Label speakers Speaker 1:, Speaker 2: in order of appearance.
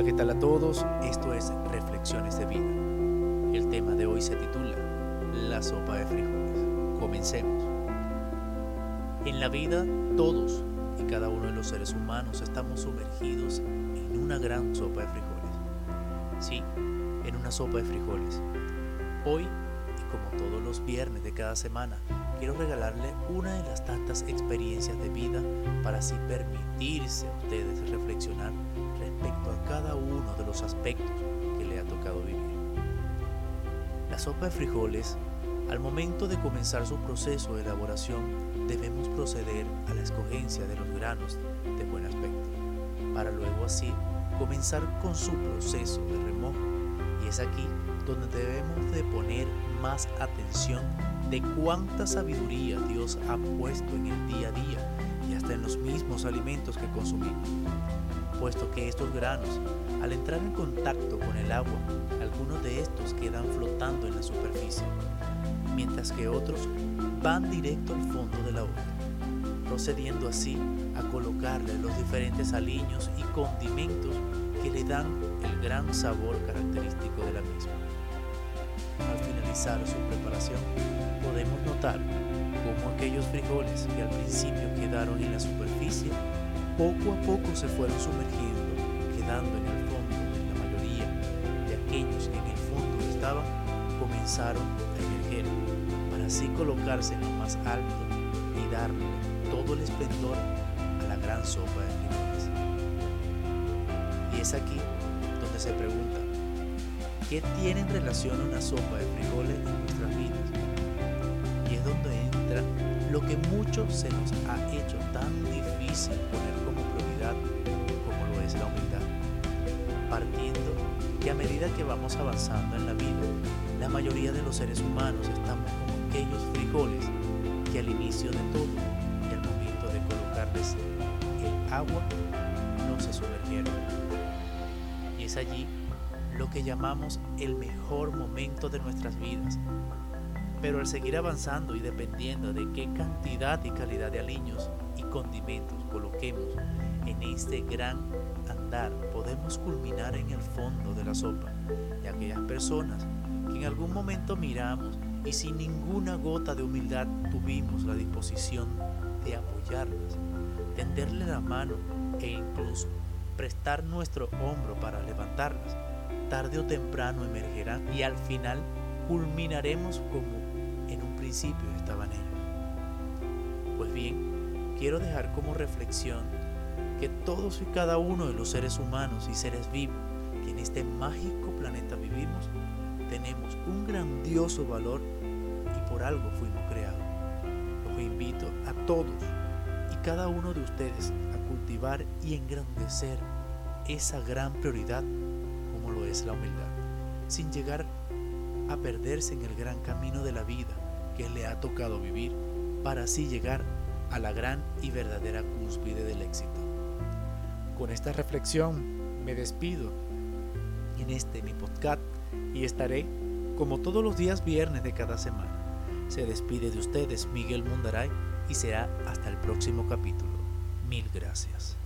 Speaker 1: Hola, ¿qué tal a todos? Esto es Reflexiones de Vida. El tema de hoy se titula La sopa de frijoles. Comencemos. En la vida, todos y cada uno de los seres humanos estamos sumergidos en una gran sopa de frijoles. Sí, en una sopa de frijoles. Hoy, y como todos los viernes de cada semana, quiero regalarle una de las tantas experiencias de vida para así permitirse a ustedes reflexionar respecto a cada uno de los aspectos que le ha tocado vivir. La sopa de frijoles, al momento de comenzar su proceso de elaboración, debemos proceder a la escogencia de los granos de buen aspecto, para luego así comenzar con su proceso de remojo. Y es aquí donde debemos de poner más atención de cuánta sabiduría Dios ha puesto en el día a día y hasta en los mismos alimentos que consumimos, puesto que estos granos, al entrar en contacto con el agua, algunos de estos quedan flotando en la superficie, mientras que otros van directo al fondo de la olla, procediendo así a colocarle los diferentes aliños y condimentos que le dan el gran sabor característico de la misma. Al finalizar su preparación, notar cómo aquellos frijoles que al principio quedaron en la superficie, poco a poco se fueron sumergiendo, quedando en el fondo la mayoría de aquellos que en el fondo estaban, comenzaron a emerger, para así colocarse en lo más alto y darle todo el esplendor a la gran sopa de frijoles. Y es aquí donde se pregunta, ¿qué tiene en relación una sopa de frijoles lo que mucho se nos ha hecho tan difícil poner como prioridad como lo es la humildad. Partiendo que a medida que vamos avanzando en la vida, la mayoría de los seres humanos estamos como aquellos frijoles que al inicio de todo y al momento de colocarles el agua no se sumergieron. Y es allí lo que llamamos el mejor momento de nuestras vidas. Pero al seguir avanzando y dependiendo de qué cantidad y calidad de aliños y condimentos coloquemos en este gran andar, podemos culminar en el fondo de la sopa. Y aquellas personas que en algún momento miramos y sin ninguna gota de humildad tuvimos la disposición de apoyarlas, tenderle la mano e incluso prestar nuestro hombro para levantarlas, tarde o temprano emergerán y al final culminaremos como estaban ellos. Pues bien, quiero dejar como reflexión que todos y cada uno de los seres humanos y seres vivos que en este mágico planeta vivimos, tenemos un grandioso valor y por algo fuimos creados. Los invito a todos y cada uno de ustedes a cultivar y engrandecer esa gran prioridad como lo es la humildad, sin llegar a perderse en el gran camino de la vida que le ha tocado vivir para así llegar a la gran y verdadera cúspide del éxito. Con esta reflexión me despido en este mi podcast y estaré como todos los días viernes de cada semana. Se despide de ustedes Miguel Mundaray y será hasta el próximo capítulo. Mil gracias.